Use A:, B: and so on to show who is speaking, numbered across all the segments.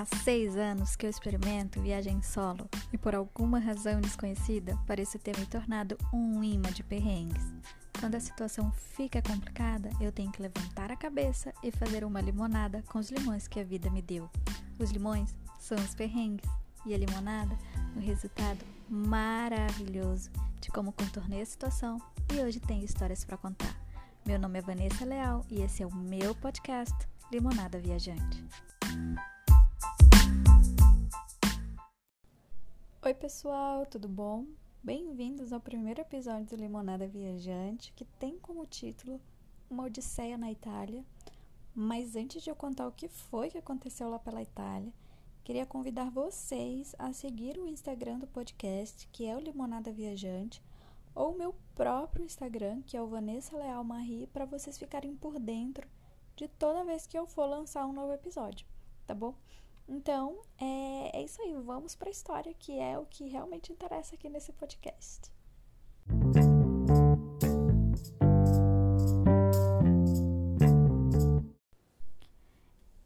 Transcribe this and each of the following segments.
A: Há seis anos que eu experimento viagem solo e por alguma razão desconhecida pareço ter me tornado um imã de perrengues. Quando a situação fica complicada, eu tenho que levantar a cabeça e fazer uma limonada com os limões que a vida me deu. Os limões são os perrengues e a limonada o resultado maravilhoso de como contornei a situação e hoje tenho histórias para contar. Meu nome é Vanessa Leal e esse é o meu podcast Limonada Viajante. Oi, pessoal, tudo bom? Bem-vindos ao primeiro episódio do Limonada Viajante, que tem como título Uma Odisseia na Itália. Mas antes de eu contar o que foi que aconteceu lá pela Itália, queria convidar vocês a seguir o Instagram do podcast, que é o Limonada Viajante, ou o meu próprio Instagram, que é o Vanessa Leal Marie, para vocês ficarem por dentro de toda vez que eu for lançar um novo episódio, tá bom? Então, é, é isso aí. Vamos para a história, que é o que realmente interessa aqui nesse podcast.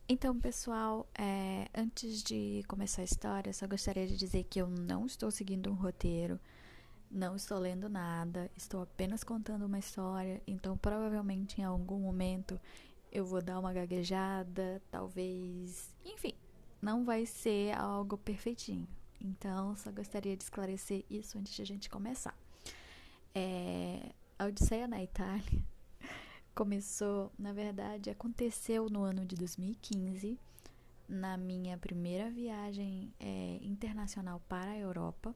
A: Então, pessoal, é, antes de começar a história, só gostaria de dizer que eu não estou seguindo um roteiro, não estou lendo nada, estou apenas contando uma história, então provavelmente em algum momento eu vou dar uma gaguejada, talvez. Enfim, não vai ser algo perfeitinho. Então, só gostaria de esclarecer isso antes de a gente começar. É, a Odisseia na Itália começou, na verdade, aconteceu no ano de 2015, na minha primeira viagem é, internacional para a Europa,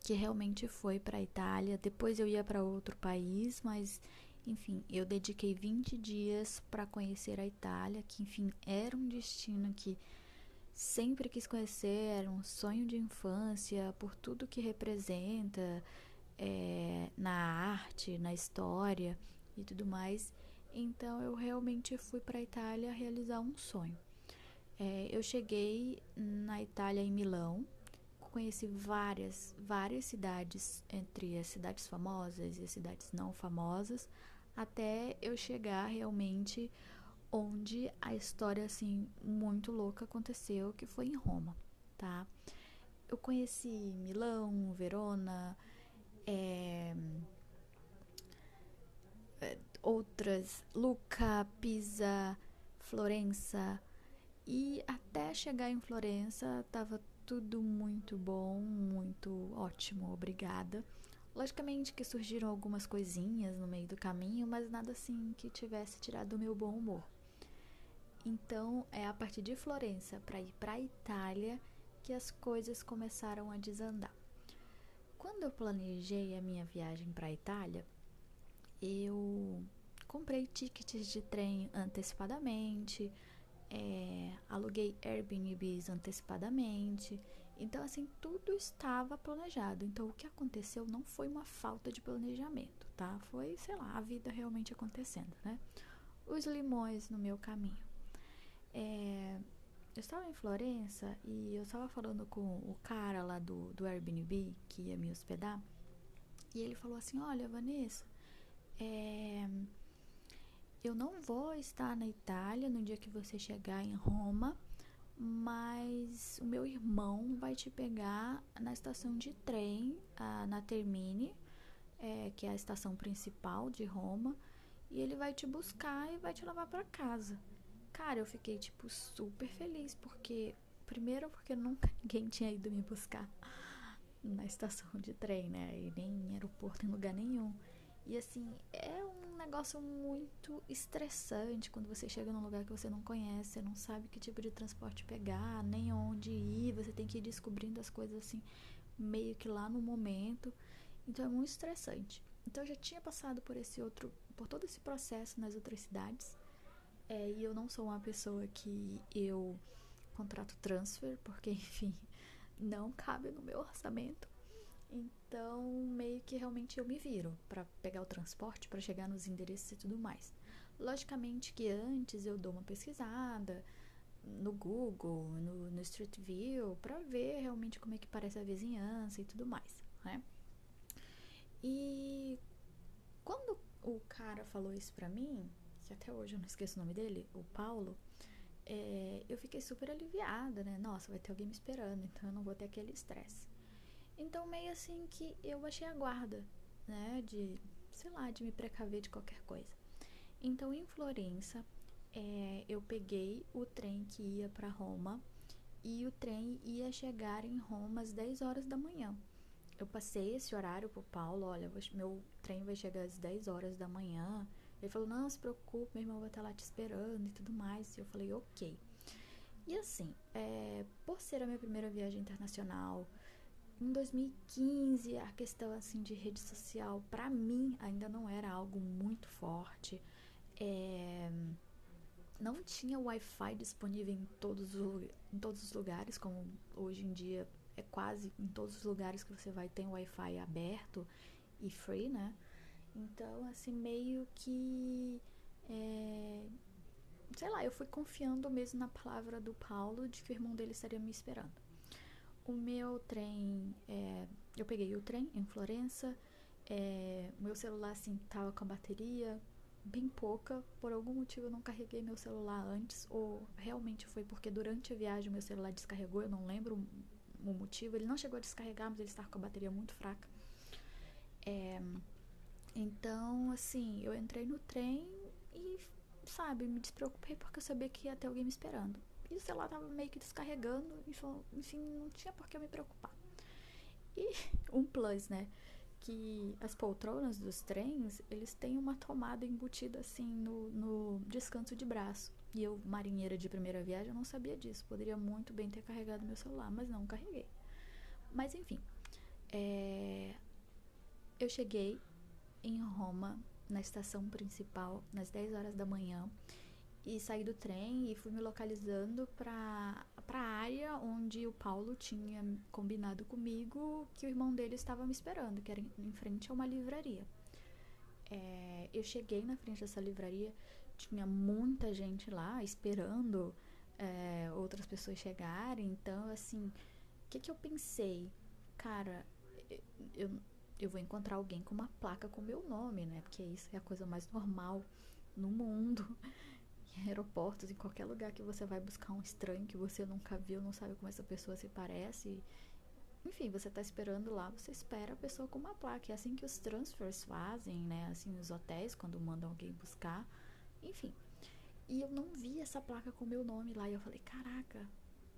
A: que realmente foi para a Itália. Depois eu ia para outro país, mas enfim, eu dediquei 20 dias para conhecer a Itália, que enfim era um destino que sempre quis conhecer, era um sonho de infância, por tudo que representa é, na arte, na história e tudo mais. Então eu realmente fui para a Itália realizar um sonho. É, eu cheguei na Itália em Milão, conheci várias, várias cidades, entre as cidades famosas e as cidades não famosas, até eu chegar realmente onde a história assim muito louca aconteceu, que foi em Roma, tá? Eu conheci Milão, Verona, é, outras, Luca, Pisa, Florença e até chegar em Florença tava tudo muito bom, muito ótimo, obrigada. Logicamente que surgiram algumas coisinhas no meio do caminho, mas nada assim que tivesse tirado o meu bom humor. Então, é a partir de Florença para ir para a Itália que as coisas começaram a desandar. Quando eu planejei a minha viagem para a Itália, eu comprei tickets de trem antecipadamente, é, aluguei Airbnbs antecipadamente. Então, assim, tudo estava planejado. Então, o que aconteceu não foi uma falta de planejamento, tá? Foi, sei lá, a vida realmente acontecendo, né? Os limões no meu caminho. É, eu estava em Florença e eu estava falando com o cara lá do, do Airbnb que ia me hospedar. E ele falou assim: Olha, Vanessa, é, eu não vou estar na Itália no dia que você chegar em Roma, mas o meu irmão vai te pegar na estação de trem, a, na Termine, é, que é a estação principal de Roma, e ele vai te buscar e vai te levar para casa. Cara, eu fiquei, tipo, super feliz, porque. Primeiro, porque nunca ninguém tinha ido me buscar na estação de trem, né? E nem em aeroporto, em lugar nenhum. E assim, é um negócio muito estressante quando você chega num lugar que você não conhece, você não sabe que tipo de transporte pegar, nem onde ir, você tem que ir descobrindo as coisas assim, meio que lá no momento. Então é muito estressante. Então eu já tinha passado por esse outro, por todo esse processo nas outras cidades. É, e eu não sou uma pessoa que eu contrato transfer, porque, enfim, não cabe no meu orçamento. Então, meio que realmente eu me viro para pegar o transporte, para chegar nos endereços e tudo mais. Logicamente que antes eu dou uma pesquisada no Google, no, no Street View, para ver realmente como é que parece a vizinhança e tudo mais, né? E quando o cara falou isso pra mim, que até hoje eu não esqueço o nome dele, o Paulo, é, eu fiquei super aliviada, né? Nossa, vai ter alguém me esperando, então eu não vou ter aquele estresse. Então, meio assim que eu baixei a guarda, né? De, sei lá, de me precaver de qualquer coisa. Então, em Florença, é, eu peguei o trem que ia para Roma e o trem ia chegar em Roma às 10 horas da manhã. Eu passei esse horário pro Paulo, olha, meu trem vai chegar às 10 horas da manhã. Ele falou, não, se preocupe, meu irmão vai estar lá te esperando e tudo mais. E eu falei, ok. E assim, é, por ser a minha primeira viagem internacional, em 2015 a questão assim de rede social para mim ainda não era algo muito forte. É, não tinha Wi-Fi disponível em todos, os, em todos os lugares, como hoje em dia é quase em todos os lugares que você vai tem Wi-Fi aberto e free, né? Então, assim, meio que. É, sei lá, eu fui confiando mesmo na palavra do Paulo de que o irmão dele estaria me esperando. O meu trem. É, eu peguei o trem em Florença. É, meu celular, assim, tava com a bateria bem pouca. Por algum motivo eu não carreguei meu celular antes, ou realmente foi porque durante a viagem meu celular descarregou, eu não lembro o motivo. Ele não chegou a descarregar, mas ele estava com a bateria muito fraca. É, então, assim, eu entrei no trem e, sabe, me despreocupei porque eu sabia que ia ter alguém me esperando. E o celular tava meio que descarregando, enfim, não tinha por que eu me preocupar. E um plus, né? que as poltronas dos trens, eles têm uma tomada embutida assim no, no descanso de braço. E eu, marinheira de primeira viagem, eu não sabia disso. Poderia muito bem ter carregado meu celular, mas não carreguei. Mas enfim, é... eu cheguei em Roma, na estação principal, nas 10 horas da manhã e saí do trem e fui me localizando para a área onde o Paulo tinha combinado comigo que o irmão dele estava me esperando, que era em frente a uma livraria. É, eu cheguei na frente dessa livraria, tinha muita gente lá esperando é, outras pessoas chegarem, então assim, o que, que eu pensei? Cara, eu, eu vou encontrar alguém com uma placa com meu nome, né? Porque isso é a coisa mais normal no mundo em aeroportos, em qualquer lugar que você vai buscar um estranho que você nunca viu, não sabe como essa pessoa se parece. Enfim, você tá esperando lá, você espera a pessoa com uma placa. É assim que os transfers fazem, né? Assim, os hotéis, quando mandam alguém buscar. Enfim. E eu não vi essa placa com meu nome lá. E eu falei, caraca,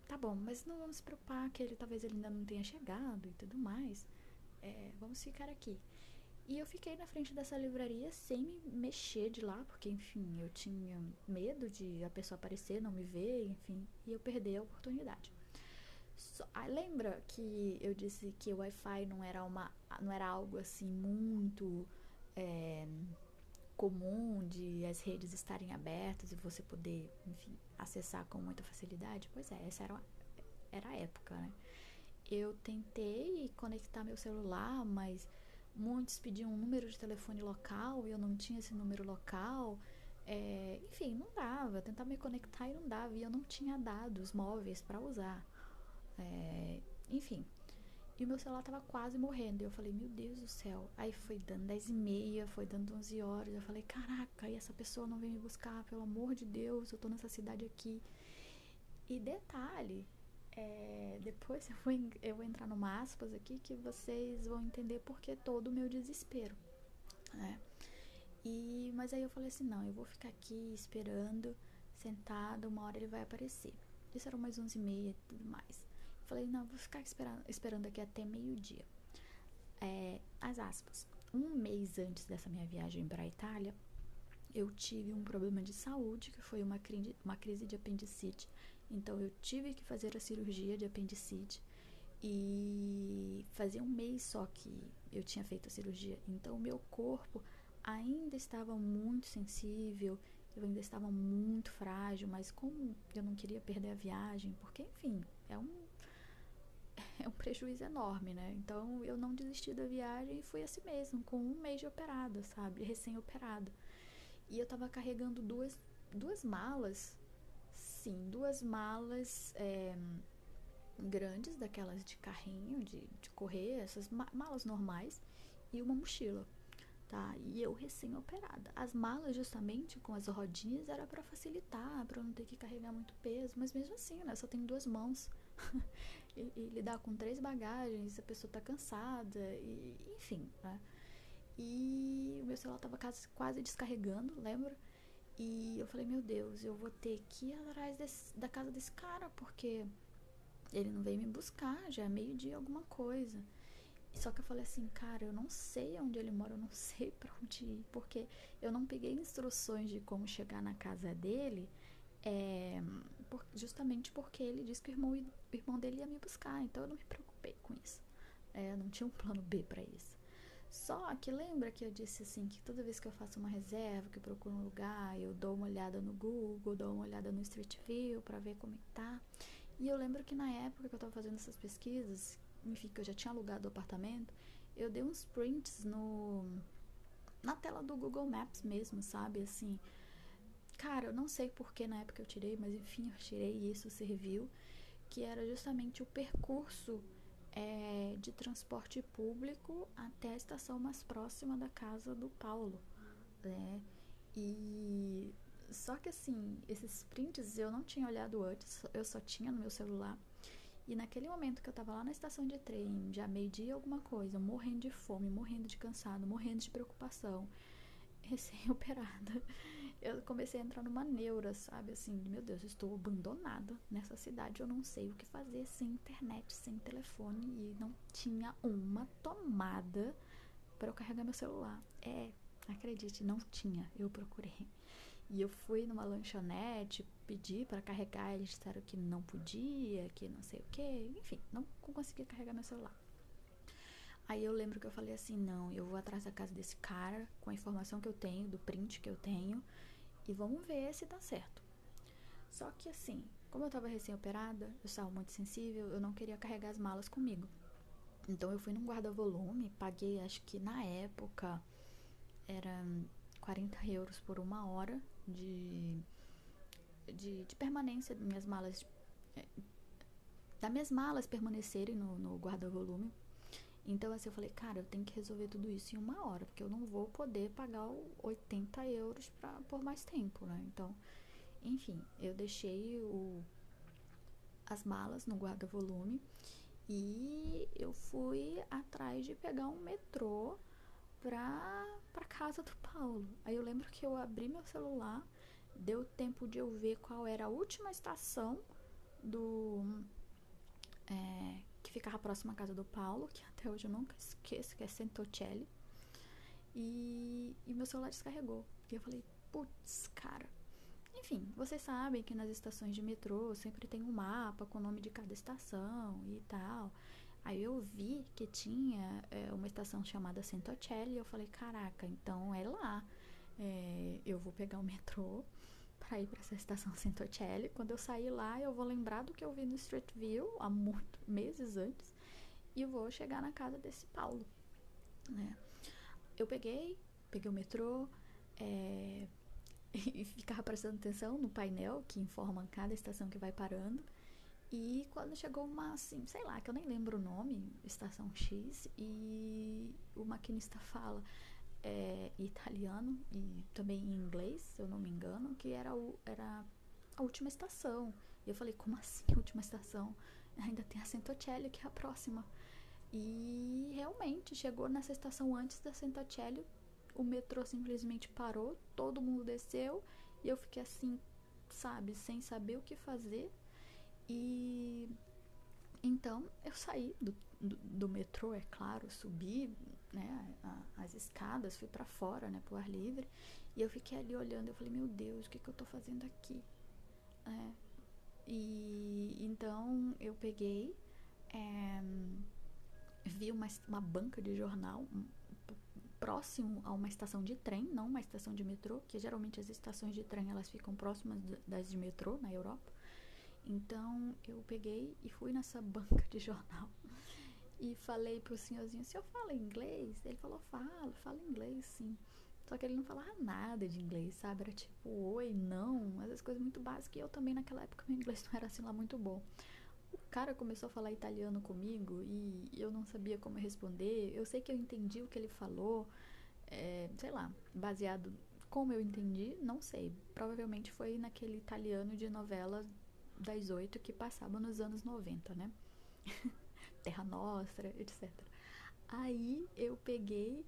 A: tá bom, mas não vamos se preocupar que ele talvez ele ainda não tenha chegado e tudo mais. É, vamos ficar aqui. E eu fiquei na frente dessa livraria sem me mexer de lá, porque, enfim, eu tinha medo de a pessoa aparecer, não me ver, enfim, e eu perdi a oportunidade. So, ah, lembra que eu disse que o Wi-Fi não era, uma, não era algo assim muito é, comum de as redes estarem abertas e você poder, enfim, acessar com muita facilidade? Pois é, essa era, era a época, né? Eu tentei conectar meu celular, mas muitos pediam um número de telefone local e eu não tinha esse número local. É, enfim, não dava. Tentar me conectar e não dava. E eu não tinha dados móveis para usar. É, enfim. E o meu celular tava quase morrendo. E eu falei, meu Deus do céu. Aí foi dando 10 e meia, foi dando 11 horas. Eu falei, caraca, e essa pessoa não vem me buscar? Pelo amor de Deus, eu tô nessa cidade aqui. E detalhe, é, depois eu vou, eu vou entrar numa aspas aqui que vocês vão entender porque todo o meu desespero. Né? E, mas aí eu falei assim, não, eu vou ficar aqui esperando, sentado, uma hora ele vai aparecer. Isso era mais 11 e meia e tudo mais. Falei, não, eu vou ficar esperando, esperando aqui até meio-dia. É, as aspas. Um mês antes dessa minha viagem para a Itália, eu tive um problema de saúde, que foi uma, uma crise de apendicite então eu tive que fazer a cirurgia de apendicite e fazia um mês só que eu tinha feito a cirurgia. Então o meu corpo ainda estava muito sensível, eu ainda estava muito frágil, mas como eu não queria perder a viagem, porque enfim, é um é um prejuízo enorme, né? Então eu não desisti da viagem e fui assim mesmo, com um mês de operada, sabe? Recém-operada. E eu tava carregando duas, duas malas assim, duas malas é, grandes, daquelas de carrinho, de, de correr, essas malas normais, e uma mochila. tá? E eu recém-operada. As malas, justamente com as rodinhas, era para facilitar, para não ter que carregar muito peso, mas mesmo assim, né? Só tenho duas mãos. e, e, lidar com três bagagens, a pessoa tá cansada, e, enfim, né? E o meu celular tava quase descarregando, lembra? E eu falei, meu Deus, eu vou ter que ir atrás desse, da casa desse cara, porque ele não veio me buscar, já é meio-dia alguma coisa. Só que eu falei assim, cara, eu não sei onde ele mora, eu não sei para onde ir, porque eu não peguei instruções de como chegar na casa dele, é, por, justamente porque ele disse que o irmão, o irmão dele ia me buscar, então eu não me preocupei com isso. É, não tinha um plano B para isso. Só que lembra que eu disse assim que toda vez que eu faço uma reserva, que eu procuro um lugar, eu dou uma olhada no Google, dou uma olhada no Street View para ver como é que tá. E eu lembro que na época que eu tava fazendo essas pesquisas, enfim, que eu já tinha alugado o apartamento, eu dei uns prints no na tela do Google Maps mesmo, sabe? Assim, cara, eu não sei porque na época eu tirei, mas enfim, eu tirei e isso serviu, que era justamente o percurso é, de transporte público até a estação mais próxima da casa do Paulo, né? E só que assim, esses prints eu não tinha olhado antes, eu só tinha no meu celular. E naquele momento que eu tava lá na estação de trem, já meio-dia alguma coisa, morrendo de fome, morrendo de cansado, morrendo de preocupação, recém-operada, eu comecei a entrar numa neura, sabe? Assim, meu Deus, estou abandonada nessa cidade, eu não sei o que fazer sem internet, sem telefone e não tinha uma tomada para eu carregar meu celular. É, acredite, não tinha, eu procurei. E eu fui numa lanchonete, pedi para carregar, eles disseram que não podia, que não sei o que, enfim, não conseguia carregar meu celular. Aí eu lembro que eu falei assim: não, eu vou atrás da casa desse cara com a informação que eu tenho, do print que eu tenho, e vamos ver se dá certo. Só que assim, como eu tava recém-operada, eu estava muito sensível, eu não queria carregar as malas comigo. Então eu fui num guarda-volume, paguei, acho que na época era 40 euros por uma hora de, de, de permanência das minhas malas, é, das minhas malas permanecerem no, no guarda-volume. Então, assim, eu falei, cara, eu tenho que resolver tudo isso em uma hora, porque eu não vou poder pagar 80 euros pra, por mais tempo, né? Então, enfim, eu deixei o, as malas no guarda-volume e eu fui atrás de pegar um metrô pra, pra casa do Paulo. Aí eu lembro que eu abri meu celular, deu tempo de eu ver qual era a última estação do. É, que ficava próxima à casa do Paulo, que até hoje eu nunca esqueço, que é Centocelli. E, e meu celular descarregou. E eu falei, putz, cara. Enfim, vocês sabem que nas estações de metrô sempre tem um mapa com o nome de cada estação e tal. Aí eu vi que tinha é, uma estação chamada Centocelli e eu falei, caraca, então é lá. É, eu vou pegar o metrô para ir para essa estação Centocelli. Quando eu sair lá, eu vou lembrar do que eu vi no Street View há muito, meses antes e vou chegar na casa desse Paulo, né? Eu peguei, peguei o metrô é, e ficava prestando atenção no painel que informa cada estação que vai parando. E quando chegou uma, assim, sei lá, que eu nem lembro o nome, estação X, e o maquinista fala é, italiano e também em inglês, se eu não me engano, que era, o, era a última estação. E eu falei, como assim a última estação? Ainda tem a Centocelli, que é a próxima. E realmente, chegou nessa estação antes da Centocelli, o metrô simplesmente parou, todo mundo desceu, e eu fiquei assim, sabe, sem saber o que fazer e então eu saí do, do, do metrô, é claro, subi né, a, as escadas, fui para fora, né, pro ar livre, e eu fiquei ali olhando, eu falei, meu Deus, o que, que eu tô fazendo aqui? É, e então eu peguei, é, vi uma, uma banca de jornal um, próximo a uma estação de trem, não uma estação de metrô, que geralmente as estações de trem elas ficam próximas das de metrô na Europa. Então eu peguei e fui nessa banca de jornal e falei pro senhorzinho: "Se eu falo inglês?" Ele falou: "Falo, falo inglês, sim." Só que ele não falava nada de inglês, sabe? Era tipo, oi, não, essas coisas muito básicas. E eu também, naquela época, meu inglês não era assim lá muito bom. Cara começou a falar italiano comigo e eu não sabia como responder. Eu sei que eu entendi o que ele falou, é, sei lá, baseado como eu entendi, não sei. Provavelmente foi naquele italiano de novela das oito que passava nos anos 90, né? Terra Nostra, etc. Aí eu peguei,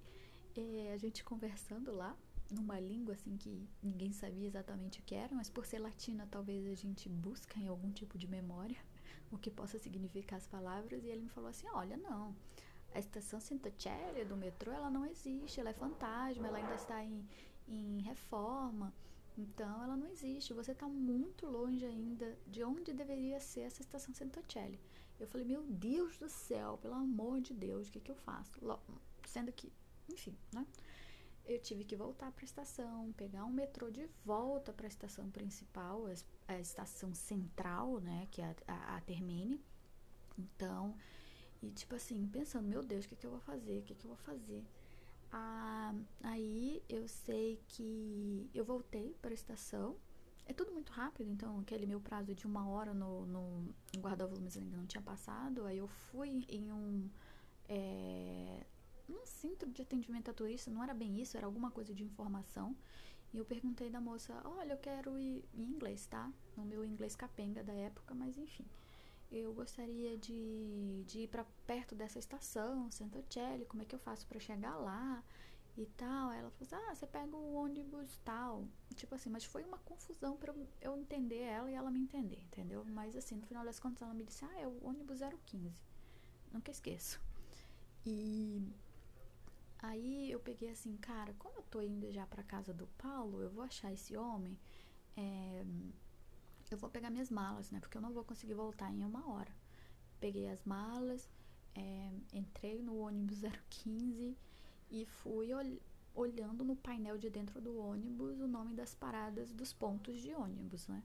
A: é, a gente conversando lá, numa língua assim que ninguém sabia exatamente o que era, mas por ser latina talvez a gente busca em algum tipo de memória o que possa significar as palavras e ele me falou assim, olha não, a estação Centocelli do metrô ela não existe, ela é fantasma, ela ainda está em, em reforma, então ela não existe, você está muito longe ainda de onde deveria ser essa estação Centocelli. Eu falei, meu Deus do céu, pelo amor de Deus, o que, que eu faço? Sendo que, enfim, né? Eu tive que voltar para a estação, pegar um metrô de volta para a estação principal, a, estação central, né, que é a, a, a Termine. Então, e tipo assim, pensando, meu Deus, o que, que eu vou fazer? O que, que eu vou fazer? Ah, aí eu sei que eu voltei para a estação. É tudo muito rápido, então aquele meu prazo de uma hora no, no guarda-volumes ainda não tinha passado. Aí eu fui em um. É, um centro de atendimento a turista, não era bem isso, era alguma coisa de informação. E eu perguntei da moça: Olha, eu quero ir em inglês, tá? No meu inglês capenga da época, mas enfim eu gostaria de, de ir para perto dessa estação, Santocelli, como é que eu faço para chegar lá e tal. Ela falou assim, ah, você pega o ônibus tal. Tipo assim, mas foi uma confusão para eu entender ela e ela me entender, entendeu? Mas assim, no final das contas ela me disse, ah, é o ônibus 015. Nunca esqueço. E aí eu peguei assim, cara, como eu tô indo já para casa do Paulo, eu vou achar esse homem. É, eu vou pegar minhas malas, né? Porque eu não vou conseguir voltar em uma hora. Peguei as malas, é, entrei no ônibus 015 e fui ol olhando no painel de dentro do ônibus o nome das paradas dos pontos de ônibus, né?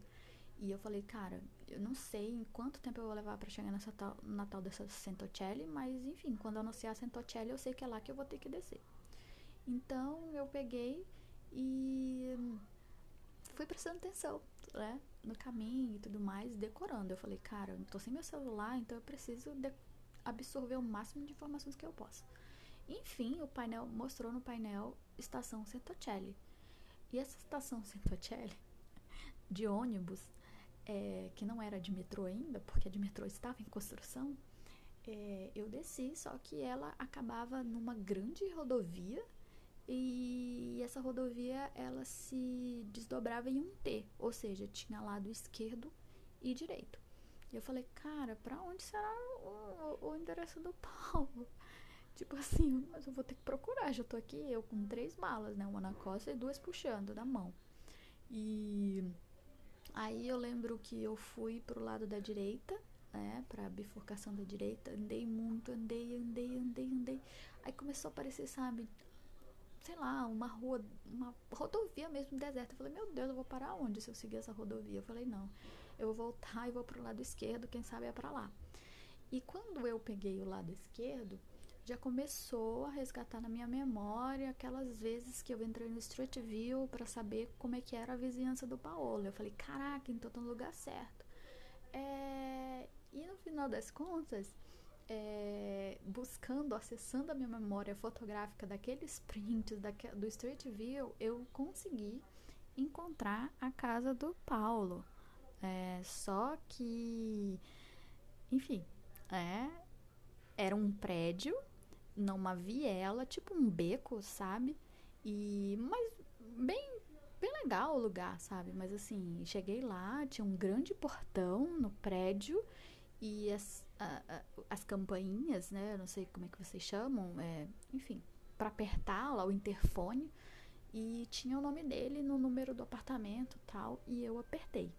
A: E eu falei, cara, eu não sei em quanto tempo eu vou levar para chegar nessa tal, na tal dessa Centocelli, mas enfim, quando eu anunciar a Centocelli, eu sei que é lá que eu vou ter que descer. Então eu peguei e fui prestando atenção, né? no caminho e tudo mais, decorando. Eu falei, cara, eu tô sem meu celular, então eu preciso absorver o máximo de informações que eu posso. Enfim, o painel mostrou no painel estação Centocelli. E essa estação Centocelli de ônibus, é, que não era de metrô ainda, porque a de metrô estava em construção, é, eu desci, só que ela acabava numa grande rodovia e essa rodovia ela se desdobrava em um T, ou seja, tinha lado esquerdo e direito. E eu falei, cara, pra onde será o, o endereço do Paulo? Tipo assim, mas eu vou ter que procurar. Já tô aqui eu com três malas, né? Uma na costa e duas puxando da mão. E aí eu lembro que eu fui pro lado da direita, né? Pra bifurcação da direita. Andei muito, andei, andei, andei, andei. Aí começou a aparecer, sabe? sei lá, uma rua, uma rodovia mesmo deserta. Eu falei, meu Deus, eu vou parar onde se eu seguir essa rodovia? Eu falei, não, eu vou voltar e vou pro lado esquerdo, quem sabe é para lá. E quando eu peguei o lado esquerdo, já começou a resgatar na minha memória aquelas vezes que eu entrei no Street View para saber como é que era a vizinhança do Paolo. Eu falei, caraca, então tô no lugar certo. É... E no final das contas, é, buscando, acessando a minha memória fotográfica daqueles prints daque, do Street View, eu consegui encontrar a casa do Paulo. É, só que, enfim, é, era um prédio numa viela, tipo um beco, sabe? E mas bem bem legal o lugar, sabe? Mas assim, cheguei lá, tinha um grande portão no prédio e as, a, a, as campainhas, né? Eu não sei como é que vocês chamam, é, enfim, para apertar lá o interfone e tinha o nome dele no número do apartamento tal e eu apertei.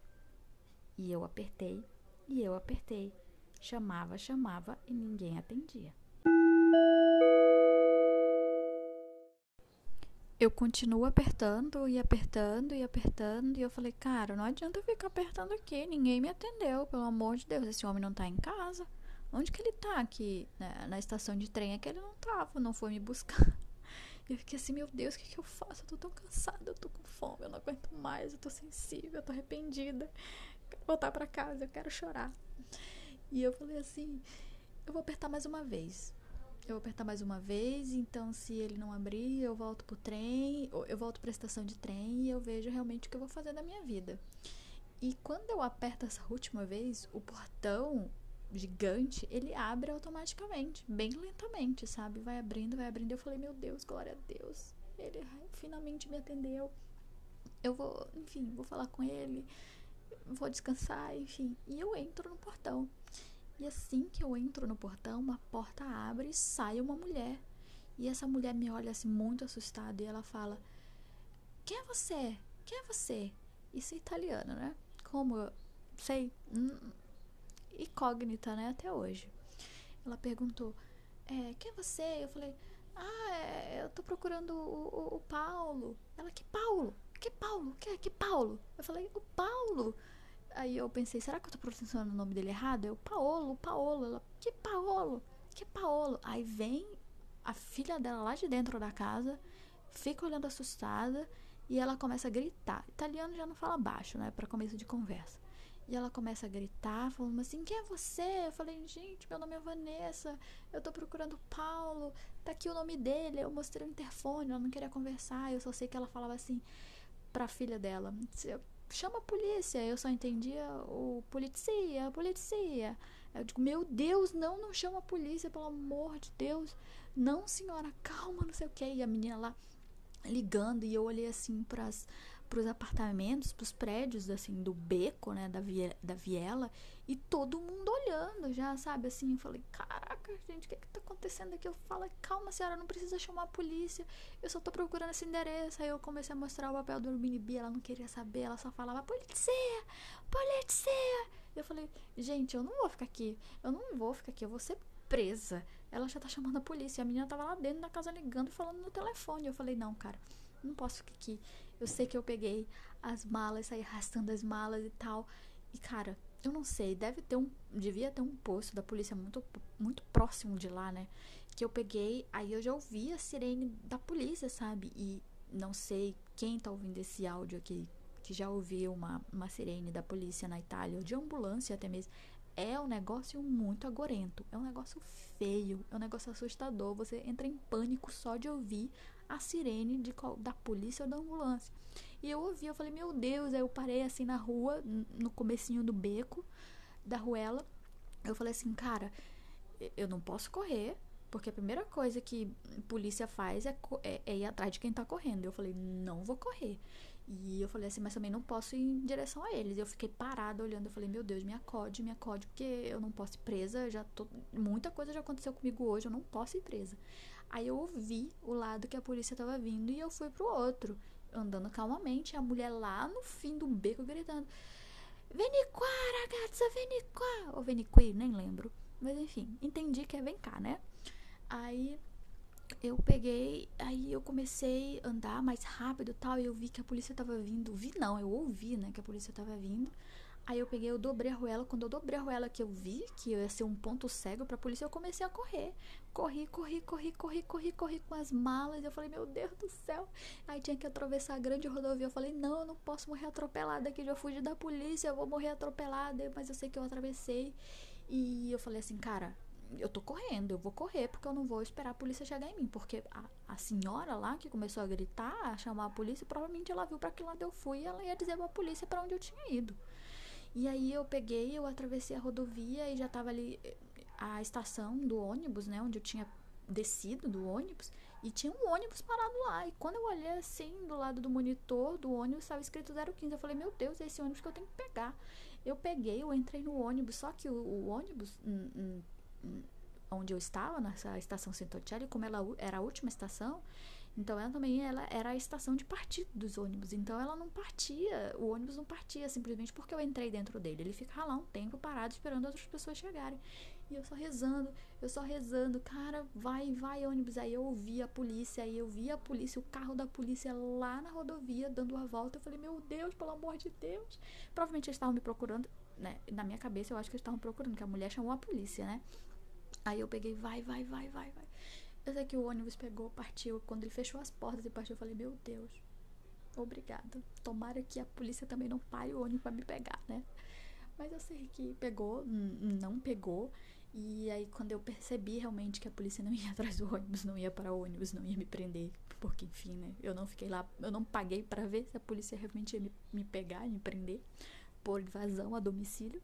A: E eu apertei e eu apertei. Chamava, chamava e ninguém atendia. Eu continuo apertando e apertando e apertando. E eu falei, cara, não adianta ficar apertando aqui. Ninguém me atendeu, pelo amor de Deus. Esse homem não tá em casa. Onde que ele tá aqui? Na, na estação de trem é que ele não tava, não foi me buscar. E eu fiquei assim, meu Deus, o que, que eu faço? Eu tô tão cansada, eu tô com fome, eu não aguento mais, eu tô sensível, eu tô arrependida. Eu quero voltar para casa, eu quero chorar. E eu falei assim, eu vou apertar mais uma vez. Eu vou apertar mais uma vez, então se ele não abrir, eu volto pro trem, eu volto pra estação de trem e eu vejo realmente o que eu vou fazer da minha vida. E quando eu aperto essa última vez, o portão gigante, ele abre automaticamente, bem lentamente, sabe? Vai abrindo, vai abrindo. Eu falei, meu Deus, glória a Deus. Ele finalmente me atendeu. Eu vou, enfim, vou falar com ele, vou descansar, enfim. E eu entro no portão. E assim que eu entro no portão, uma porta abre e sai uma mulher. E essa mulher me olha assim muito assustada e ela fala: Quem é você? Quem é você? Isso é italiano, né? Como eu sei, hum, incógnita, né? Até hoje. Ela perguntou: é, Quem é você? Eu falei: Ah, é, eu tô procurando o, o, o, Paulo. Ela: Que Paulo? Que Paulo? Que, que Paulo? Eu falei: O Paulo. Aí eu pensei, será que eu tô pronunciando o nome dele errado? Eu, Paolo, Paolo. Ela, que Paolo? Que Paolo? Aí vem a filha dela lá de dentro da casa, fica olhando assustada e ela começa a gritar. Italiano já não fala baixo, né? Para começo de conversa. E ela começa a gritar, falando assim: Quem é você? Eu falei: Gente, meu nome é Vanessa. Eu tô procurando Paulo. Tá aqui o nome dele. Eu mostrei o interfone. Ela não queria conversar. Eu só sei que ela falava assim pra filha dela: chama a polícia. Eu só entendia o policia, policia. Eu digo, meu Deus, não, não chama a polícia, pelo amor de Deus. Não, senhora, calma, não sei o que. E a menina lá ligando e eu olhei assim para os apartamentos, para os prédios assim do beco, né, da, vie, da viela e todo mundo olhando já, sabe, assim, eu falei, caraca, gente, o que que tá acontecendo aqui? Eu falo, calma, senhora, não precisa chamar a polícia, eu só tô procurando esse endereço. Aí eu comecei a mostrar o papel do Airbnb, ela não queria saber, ela só falava, polícia, polícia. Eu falei, gente, eu não vou ficar aqui, eu não vou ficar aqui, eu vou ser presa. Ela já tá chamando a polícia. A menina tava lá dentro da casa ligando, falando no telefone. Eu falei, não, cara, não posso ficar aqui. Eu sei que eu peguei as malas, saí arrastando as malas e tal. E, cara, eu não sei, deve ter um. Devia ter um posto da polícia muito, muito próximo de lá, né? Que eu peguei, aí eu já ouvi a sirene da polícia, sabe? E não sei quem tá ouvindo esse áudio aqui, que já ouviu uma, uma sirene da polícia na Itália, ou de ambulância até mesmo. É um negócio muito agorento, é um negócio feio, é um negócio assustador. Você entra em pânico só de ouvir a sirene de, da polícia ou da ambulância. E eu ouvi, eu falei, meu Deus, aí eu parei assim na rua, no comecinho do beco da ruela. Eu falei assim, cara, eu não posso correr, porque a primeira coisa que polícia faz é, é, é ir atrás de quem tá correndo. Eu falei, não vou correr. E eu falei assim, mas também não posso ir em direção a eles. Eu fiquei parada olhando, eu falei, meu Deus, me acode, me acode, porque eu não posso ir presa, já tô, muita coisa já aconteceu comigo hoje, eu não posso ir presa. Aí eu ouvi o lado que a polícia tava vindo e eu fui pro outro, andando calmamente, a mulher lá no fim do beco gritando: "Veni qua, ragazza, veni qua!" Ou veni qui, nem lembro. Mas enfim, entendi que é vem cá, né? Aí eu peguei, aí eu comecei a andar mais rápido tal, e eu vi que a polícia tava vindo. Vi não, eu ouvi, né, que a polícia tava vindo. Aí eu peguei, eu dobrei a ruela. Quando eu dobrei a ruela que eu vi que ia ser um ponto cego pra polícia, eu comecei a correr. Corri, corri, corri, corri, corri, corri com as malas. Eu falei, meu Deus do céu. Aí tinha que atravessar a grande rodovia. Eu falei, não, eu não posso morrer atropelada aqui. Já fugi da polícia, eu vou morrer atropelada. Mas eu sei que eu atravessei. E eu falei assim, cara, eu tô correndo, eu vou correr porque eu não vou esperar a polícia chegar em mim. Porque a, a senhora lá que começou a gritar, a chamar a polícia, provavelmente ela viu para que lado eu fui e ela ia dizer pra polícia para onde eu tinha ido. E aí eu peguei, eu atravessei a rodovia e já tava ali eh, a estação do ônibus, né? Onde eu tinha descido do ônibus e tinha um ônibus parado lá. E quando eu olhei assim do lado do monitor do ônibus, estava escrito 015. Eu falei, meu Deus, é esse ônibus que eu tenho que pegar. Eu peguei, eu entrei no ônibus, só que o, o ônibus hum, hum, hum, onde eu estava, nessa estação Centocelli, como ela era a última estação, então ela também ela era a estação de partida dos ônibus. Então ela não partia, o ônibus não partia simplesmente porque eu entrei dentro dele. Ele ficava lá um tempo parado esperando outras pessoas chegarem. E eu só rezando, eu só rezando, cara, vai, vai ônibus. Aí eu ouvi a polícia, aí eu vi a polícia, o carro da polícia lá na rodovia dando a volta. Eu falei, meu Deus, pelo amor de Deus. Provavelmente eles estavam me procurando, né? Na minha cabeça eu acho que eles estavam procurando, que a mulher chamou a polícia, né? Aí eu peguei, vai, vai, vai, vai, vai. Eu sei que o ônibus pegou, partiu. Quando ele fechou as portas e partiu, eu falei, meu Deus, obrigada. Tomara que a polícia também não pare o ônibus pra me pegar, né? Mas eu sei que pegou, não pegou. E aí quando eu percebi realmente que a polícia não ia atrás do ônibus, não ia para o ônibus, não ia me prender, porque enfim, né? Eu não fiquei lá, eu não paguei para ver se a polícia realmente ia me, me pegar me prender por invasão a domicílio.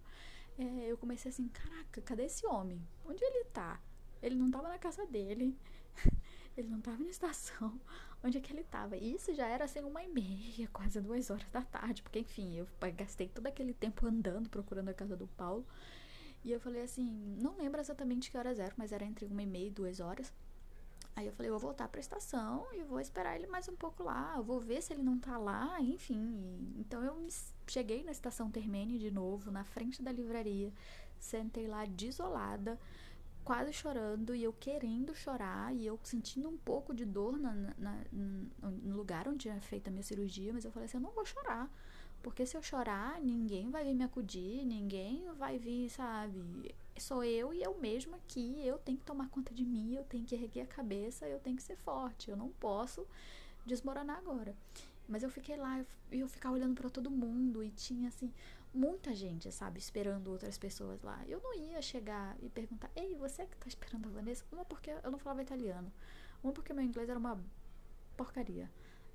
A: É, eu comecei assim, caraca, cadê esse homem? Onde ele tá? Ele não tava na casa dele. ele não tava na estação. Onde é que ele tava? E isso já era assim uma e meia, quase duas horas da tarde. Porque, enfim, eu gastei todo aquele tempo andando, procurando a casa do Paulo. E eu falei assim, não lembro exatamente que horas eram, mas era entre uma e meia e duas horas. Aí eu falei, vou voltar pra estação e vou esperar ele mais um pouco lá. Eu vou ver se ele não tá lá, enfim. Então eu cheguei na estação Termene de novo, na frente da livraria. Sentei lá desolada, quase chorando e eu querendo chorar e eu sentindo um pouco de dor na, na, no lugar onde tinha feito a minha cirurgia, mas eu falei assim, eu não vou chorar porque se eu chorar, ninguém vai vir me acudir, ninguém vai vir, sabe? Sou eu e eu mesma aqui, eu tenho que tomar conta de mim, eu tenho que erguer a cabeça, eu tenho que ser forte, eu não posso desmoronar agora. Mas eu fiquei lá e eu, eu ficava olhando para todo mundo e tinha assim muita gente, sabe, esperando outras pessoas lá. Eu não ia chegar e perguntar: "Ei, você que tá esperando a Vanessa?" Uma porque eu não falava italiano, uma porque meu inglês era uma porcaria.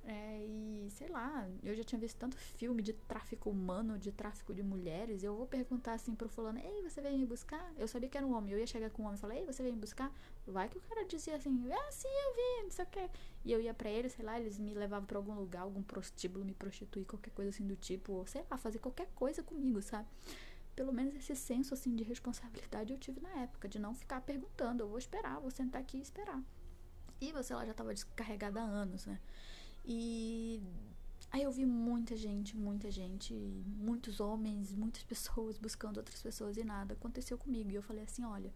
A: É, e sei lá, eu já tinha visto tanto filme de tráfico humano, de tráfico de mulheres. Eu vou perguntar assim pro fulano: Ei, você veio me buscar? Eu sabia que era um homem. Eu ia chegar com um homem e falar: Ei, você veio me buscar? Vai que o cara dizia assim: Ah, sim, eu vi, não sei o que. E eu ia pra ele, sei lá, eles me levavam pra algum lugar, algum prostíbulo, me prostituir, qualquer coisa assim do tipo. Ou sei lá, fazer qualquer coisa comigo, sabe? Pelo menos esse senso assim de responsabilidade eu tive na época, de não ficar perguntando. Eu vou esperar, vou sentar aqui e esperar. E você lá já tava descarregada há anos, né? E aí eu vi muita gente, muita gente, muitos homens, muitas pessoas buscando outras pessoas e nada aconteceu comigo. E eu falei assim: olha,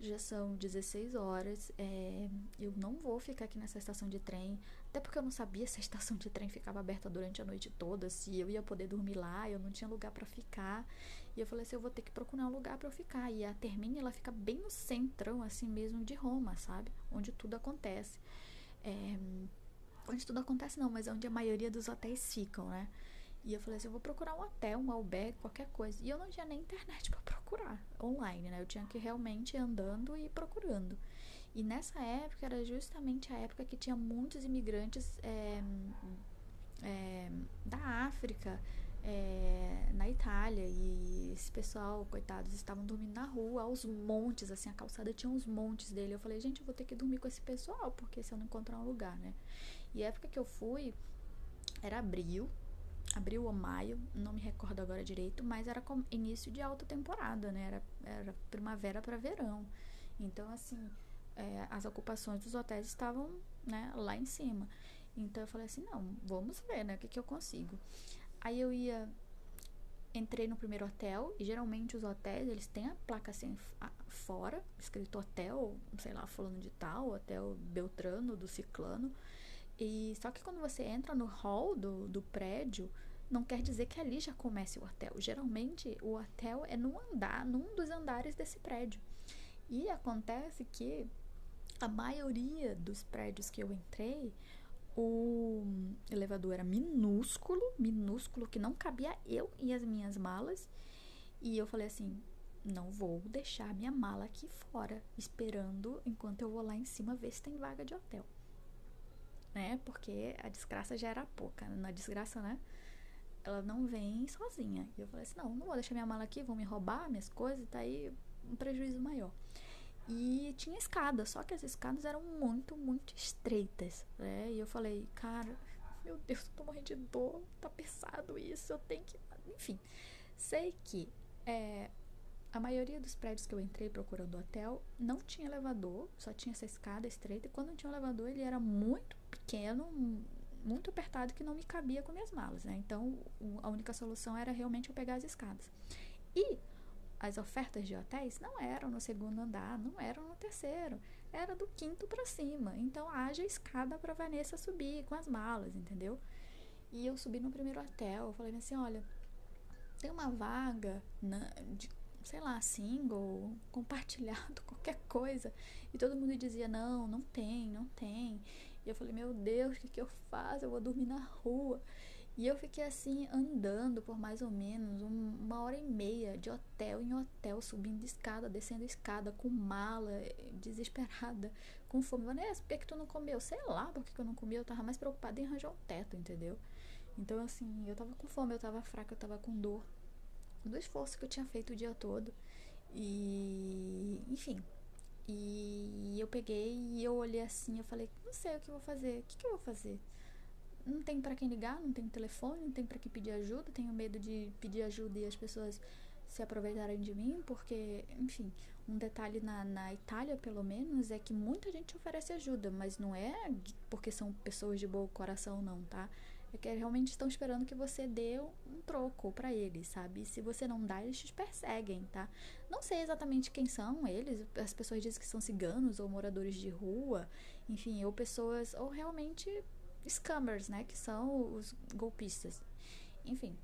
A: já são 16 horas, é, eu não vou ficar aqui nessa estação de trem, até porque eu não sabia se a estação de trem ficava aberta durante a noite toda, se eu ia poder dormir lá, eu não tinha lugar para ficar. E eu falei assim, eu vou ter que procurar um lugar para eu ficar. E a Termine, ela fica bem no centrão, assim mesmo, de Roma, sabe? Onde tudo acontece. É, onde tudo acontece não, mas é onde a maioria dos hotéis ficam, né? E eu falei assim, eu vou procurar um hotel, um albergue, qualquer coisa. E eu não tinha nem internet para procurar online, né? Eu tinha que ir realmente andando e procurando. E nessa época era justamente a época que tinha muitos imigrantes é, é, da África é, na Itália. E esse pessoal, coitados, estavam dormindo na rua, aos montes, assim, a calçada tinha uns montes dele. Eu falei, gente, eu vou ter que dormir com esse pessoal, porque se eu não encontrar um lugar, né? E a época que eu fui era abril, abril ou maio, não me recordo agora direito, mas era início de alta temporada, né? Era, era primavera para verão. Então, assim, é, as ocupações dos hotéis estavam né, lá em cima. Então eu falei assim, não, vamos ver, né? O que, que eu consigo. Aí eu ia. Entrei no primeiro hotel, e geralmente os hotéis eles têm a placa assim fora, escrito hotel, sei lá, fulano de tal, hotel Beltrano, do Ciclano. E só que quando você entra no hall do, do prédio, não quer dizer que ali já comece o hotel. Geralmente o hotel é num andar, num dos andares desse prédio. E acontece que a maioria dos prédios que eu entrei, o elevador era minúsculo, minúsculo, que não cabia eu e as minhas malas. E eu falei assim: não vou deixar minha mala aqui fora, esperando enquanto eu vou lá em cima ver se tem vaga de hotel né? Porque a desgraça já era pouca. Na desgraça, né? Ela não vem sozinha. E eu falei assim: não, não vou deixar minha mala aqui, vão me roubar minhas coisas, tá aí um prejuízo maior. E tinha escada, só que as escadas eram muito, muito estreitas, né? E eu falei, cara, meu Deus, eu tô morrendo de dor, tá pesado isso, eu tenho que. Enfim, sei que é, a maioria dos prédios que eu entrei procurando hotel não tinha elevador, só tinha essa escada estreita. E quando tinha um elevador, ele era muito pequeno, muito apertado, que não me cabia com minhas malas. Né? Então, a única solução era realmente eu pegar as escadas. E as ofertas de hotéis não eram no segundo andar, não eram no terceiro, era do quinto para cima. Então, haja escada para Vanessa subir com as malas, entendeu? E eu subi no primeiro hotel, falei assim, olha, tem uma vaga na, de sei lá, single, compartilhado, qualquer coisa. E todo mundo dizia: não, não tem, não tem. E eu falei: meu Deus, o que, que eu faço? Eu vou dormir na rua. E eu fiquei assim andando por mais ou menos uma hora e meia de hotel em hotel, subindo escada, descendo escada, com mala, desesperada, com fome. Vanessa, por que, que tu não comeu? Sei lá por que, que eu não comi, eu tava mais preocupada em arranjar um teto, entendeu? Então, assim, eu tava com fome, eu tava fraca, eu tava com dor do esforço que eu tinha feito o dia todo. E, enfim. E eu peguei e eu olhei assim, eu falei, não sei o que eu vou fazer, o que, que eu vou fazer? Não tem para quem ligar, não tem telefone, não tem para quem pedir ajuda, tenho medo de pedir ajuda e as pessoas se aproveitarem de mim, porque, enfim, um detalhe na, na Itália, pelo menos, é que muita gente oferece ajuda, mas não é porque são pessoas de bom coração, não, tá? É que realmente estão esperando que você dê um troco para eles, sabe? Se você não dá, eles te perseguem, tá? Não sei exatamente quem são eles. As pessoas dizem que são ciganos ou moradores de rua, enfim, ou pessoas, ou realmente scammers, né? Que são os golpistas. Enfim.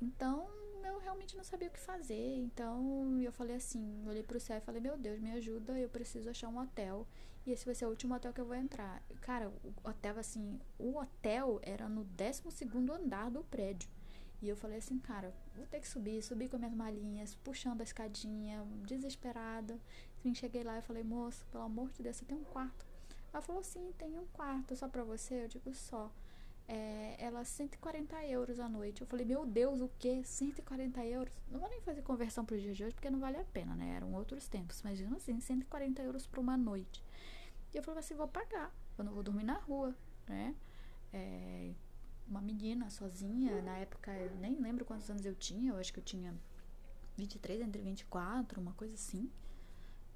A: Então, eu realmente não sabia o que fazer. Então, eu falei assim, olhei pro céu e falei: "Meu Deus, me ajuda, eu preciso achar um hotel e esse vai ser o último hotel que eu vou entrar". Cara, o hotel assim, o hotel era no 12º andar do prédio. E eu falei assim, cara, vou ter que subir, subir com minhas malinhas, puxando a escadinha, desesperada. Enfim, cheguei lá e falei, moço, pelo amor de Deus, você tem um quarto? Ela falou, sim, tem um quarto, só pra você? Eu digo, só é, ela 140 euros a noite. Eu falei, meu Deus, o que? 140 euros? Não vou nem fazer conversão para os dias de hoje, porque não vale a pena, né? Eram outros tempos. Mesmo assim, 140 euros para uma noite. E eu falei assim, vou pagar. Eu não vou dormir na rua, né? É, uma menina sozinha, na época, eu nem lembro quantos anos eu tinha. Eu acho que eu tinha 23 entre 24, uma coisa assim.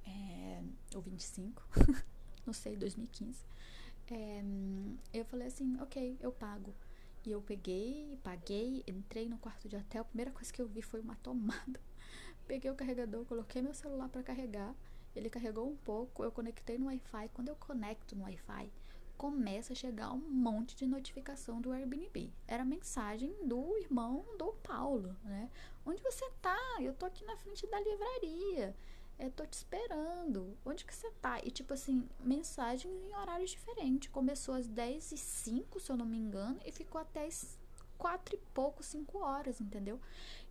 A: É, ou 25. não sei, 2015 é, eu falei assim, ok, eu pago. E eu peguei, paguei, entrei no quarto de hotel. A primeira coisa que eu vi foi uma tomada. Peguei o carregador, coloquei meu celular para carregar. Ele carregou um pouco, eu conectei no Wi-Fi. Quando eu conecto no Wi-Fi, começa a chegar um monte de notificação do Airbnb. Era mensagem do irmão do Paulo, né? Onde você tá? Eu tô aqui na frente da livraria é, tô te esperando. Onde que você tá? E tipo assim, mensagens em horários diferentes. Começou às 10 e 5, se eu não me engano, e ficou até as 4 e pouco, 5 horas, entendeu?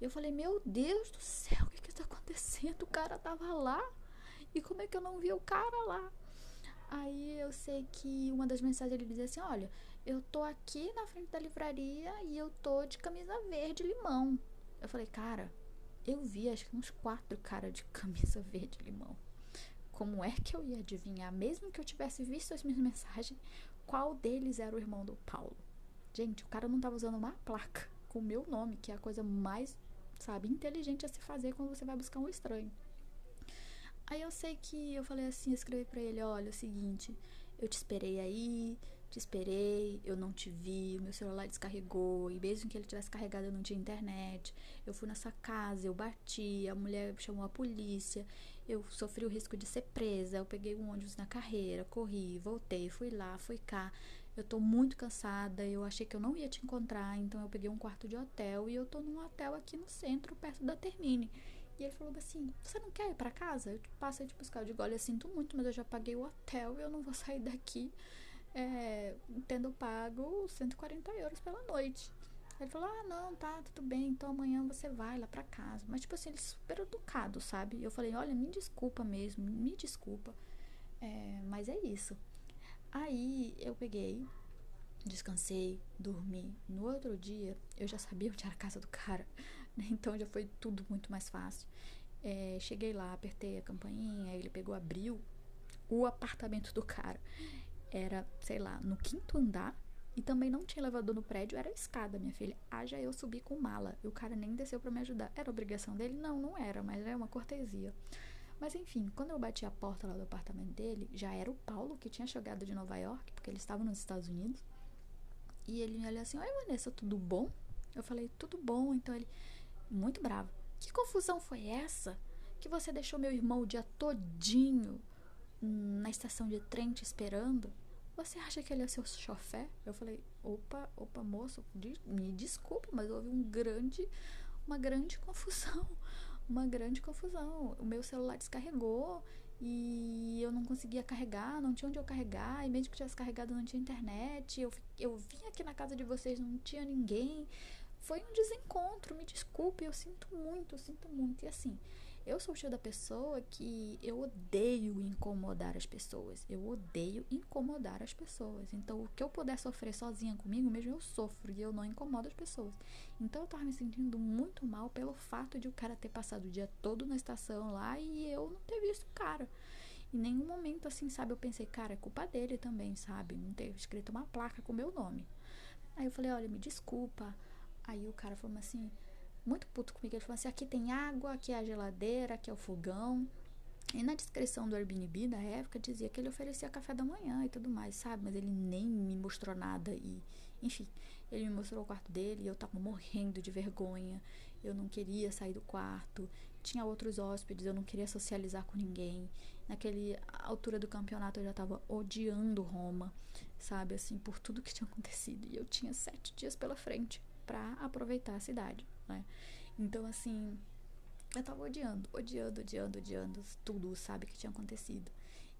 A: E eu falei, meu Deus do céu, o que que tá acontecendo? O cara tava lá. E como é que eu não vi o cara lá? Aí eu sei que uma das mensagens ele dizia assim: Olha, eu tô aqui na frente da livraria e eu tô de camisa verde limão. Eu falei, cara, eu vi acho que uns quatro caras de camisa verde limão. Como é que eu ia adivinhar, mesmo que eu tivesse visto as minhas mensagens, qual deles era o irmão do Paulo? Gente, o cara não tava usando uma placa com o meu nome, que é a coisa mais, sabe, inteligente a se fazer quando você vai buscar um estranho. Aí eu sei que eu falei assim, escrevi para ele, olha, é o seguinte, eu te esperei aí, te esperei, eu não te vi, meu celular descarregou, e mesmo que ele tivesse carregado, eu não tinha internet. Eu fui na sua casa, eu bati, a mulher chamou a polícia, eu sofri o risco de ser presa, eu peguei um ônibus na carreira, corri, voltei, fui lá, fui cá. Eu tô muito cansada, eu achei que eu não ia te encontrar, então eu peguei um quarto de hotel e eu tô num hotel aqui no centro, perto da Termine. Ele falou assim: Você não quer ir para casa? Eu passei te buscar. Eu digo: Olha, sinto muito, mas eu já paguei o hotel e eu não vou sair daqui é, tendo pago 140 euros pela noite. Ele falou: Ah, não, tá, tudo bem, então amanhã você vai lá pra casa. Mas, tipo assim, ele super educado, sabe? Eu falei: Olha, me desculpa mesmo, me desculpa. É, mas é isso. Aí eu peguei, descansei, dormi. No outro dia, eu já sabia onde era a casa do cara? então já foi tudo muito mais fácil. É, cheguei lá, apertei a campainha, ele pegou, abriu o apartamento do cara era, sei lá, no quinto andar e também não tinha elevador no prédio, era escada, minha filha. Haja eu subi com mala. E o cara nem desceu para me ajudar. Era obrigação dele? Não, não era, mas é uma cortesia. Mas enfim, quando eu bati a porta lá do apartamento dele, já era o Paulo que tinha chegado de Nova York, porque ele estava nos Estados Unidos. E ele me olhou assim: Oi, Vanessa, tudo bom? Eu falei: Tudo bom. Então ele, muito bravo: Que confusão foi essa? Que você deixou meu irmão o dia todinho na estação de trem te esperando? Você acha que ele é seu chofé? Eu falei, opa, opa, moço, me desculpa, mas houve um grande, uma grande confusão. Uma grande confusão. O meu celular descarregou e eu não conseguia carregar, não tinha onde eu carregar, e mesmo que tivesse carregado não tinha internet. Eu, eu vim aqui na casa de vocês, não tinha ninguém. Foi um desencontro, me desculpe, eu sinto muito, eu sinto muito. E assim, eu sou o tipo da pessoa que eu odeio incomodar as pessoas. Eu odeio incomodar as pessoas. Então, o que eu puder sofrer sozinha comigo mesmo, eu sofro e eu não incomodo as pessoas. Então, eu tava me sentindo muito mal pelo fato de o cara ter passado o dia todo na estação lá e eu não ter visto o cara. Em nenhum momento, assim, sabe, eu pensei, cara, é culpa dele também, sabe? Não ter escrito uma placa com meu nome. Aí eu falei, olha, me desculpa Aí o cara falou assim, muito puto comigo, ele falou assim, aqui tem água, aqui é a geladeira, aqui é o fogão. E na descrição do Airbnb da época dizia que ele oferecia café da manhã e tudo mais, sabe? Mas ele nem me mostrou nada e, enfim, ele me mostrou o quarto dele e eu tava morrendo de vergonha. Eu não queria sair do quarto. Tinha outros hóspedes, eu não queria socializar com ninguém. Naquele altura do campeonato eu já tava odiando Roma, sabe? Assim, por tudo que tinha acontecido. E eu tinha sete dias pela frente para aproveitar a cidade, né? Então, assim, eu tava odiando, odiando, odiando, odiando tudo, sabe, que tinha acontecido.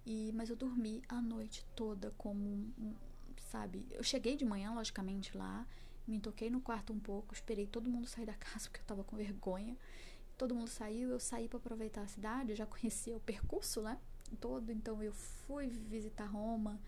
A: E, mas eu dormi a noite toda como um, sabe, eu cheguei de manhã, logicamente, lá, me toquei no quarto um pouco, esperei todo mundo sair da casa porque eu tava com vergonha. Todo mundo saiu, eu saí para aproveitar a cidade, eu já conhecia o percurso, né? Todo, então eu fui visitar Roma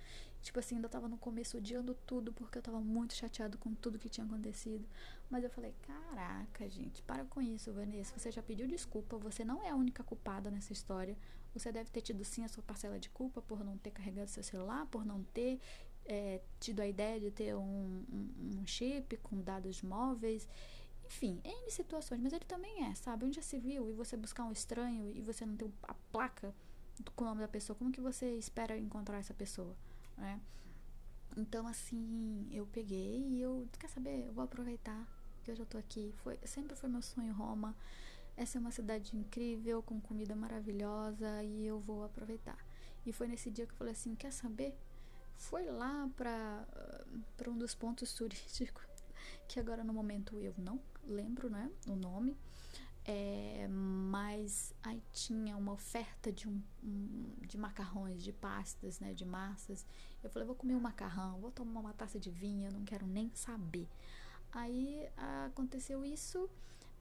A: Tipo assim, ainda tava no começo odiando tudo porque eu tava muito chateado com tudo que tinha acontecido. Mas eu falei: caraca, gente, para com isso, Vanessa. Você já pediu desculpa, você não é a única culpada nessa história. Você deve ter tido sim a sua parcela de culpa por não ter carregado seu celular, por não ter é, tido a ideia de ter um, um, um chip com dados móveis. Enfim, N situações, mas ele também é, sabe? Onde já se viu e você buscar um estranho e você não ter a placa com o nome da pessoa, como que você espera encontrar essa pessoa? Né? Então, assim, eu peguei e eu, quer saber, eu vou aproveitar que eu já tô aqui. Foi, sempre foi meu sonho Roma. Essa é uma cidade incrível, com comida maravilhosa e eu vou aproveitar. E foi nesse dia que eu falei assim, quer saber? Foi lá para para um dos pontos turísticos que agora no momento eu não lembro, né, o nome. É, mas aí tinha uma oferta de, um, um, de macarrões, de pastas, né, de massas. Eu falei, vou comer um macarrão, vou tomar uma taça de vinho, não quero nem saber. Aí aconteceu isso,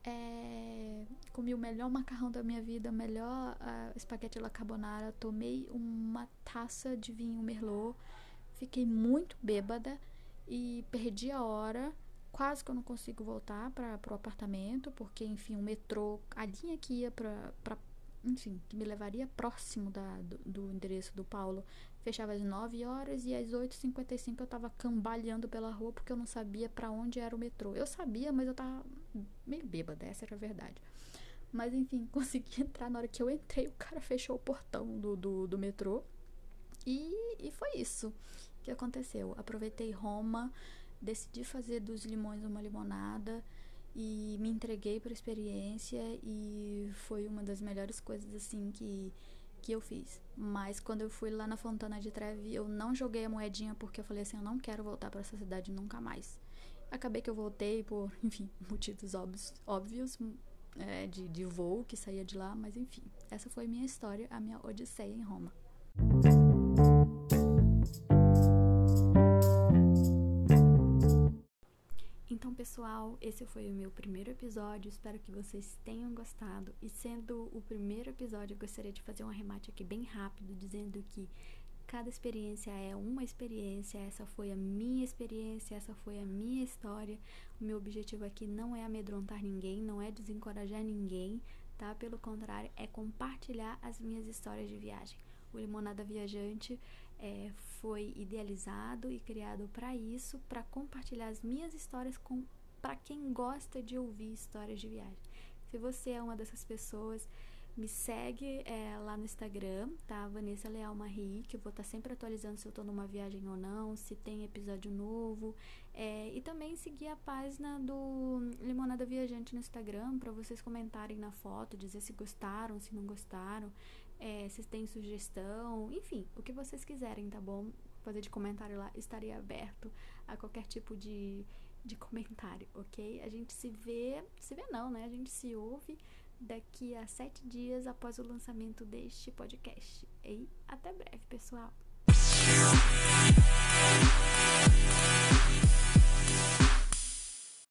A: é, comi o melhor macarrão da minha vida, melhor uh, espaguete la carbonara, tomei uma taça de vinho merlot, fiquei muito bêbada e perdi a hora quase que eu não consigo voltar para o apartamento, porque, enfim, o metrô, a linha que ia para, enfim, que me levaria próximo da, do, do, endereço do Paulo, fechava às 9 horas e às 8h55 eu tava cambaleando pela rua porque eu não sabia para onde era o metrô. Eu sabia, mas eu tava meio bêbada, essa era a verdade. Mas enfim, consegui entrar. Na hora que eu entrei, o cara fechou o portão do, do, do metrô. E, e foi isso que aconteceu. Aproveitei Roma decidi fazer dos limões uma limonada e me entreguei para a experiência e foi uma das melhores coisas assim que que eu fiz. Mas quando eu fui lá na Fontana de Trevi, eu não joguei a moedinha porque eu falei assim, eu não quero voltar para essa cidade nunca mais. Acabei que eu voltei por, enfim, motivos óbvios, óbvios é, de, de voo que saía de lá, mas enfim, essa foi minha história, a minha odisseia em Roma. Então, pessoal, esse foi o meu primeiro episódio. Espero que vocês tenham gostado. E sendo o primeiro episódio, eu gostaria de fazer um arremate aqui bem rápido, dizendo que cada experiência é uma experiência. Essa foi a minha experiência, essa foi a minha história. O meu objetivo aqui não é amedrontar ninguém, não é desencorajar ninguém, tá? Pelo contrário, é compartilhar as minhas histórias de viagem. O Limonada Viajante é, foi idealizado e criado para isso, para compartilhar as minhas histórias com para quem gosta de ouvir histórias de viagem. Se você é uma dessas pessoas, me segue é, lá no Instagram, tá? Vanessa Leal Marie, que eu vou estar tá sempre atualizando se eu tô numa viagem ou não, se tem episódio novo. É, e também seguir a página do Limonada Viajante no Instagram para vocês comentarem na foto, dizer se gostaram, se não gostaram é, se tem sugestão, enfim, o que vocês quiserem, tá bom? Fazer de comentário lá, estaria aberto a qualquer tipo de, de comentário, ok? A gente se vê, se vê não, né? A gente se ouve daqui a sete dias após o lançamento deste podcast. E até breve, pessoal!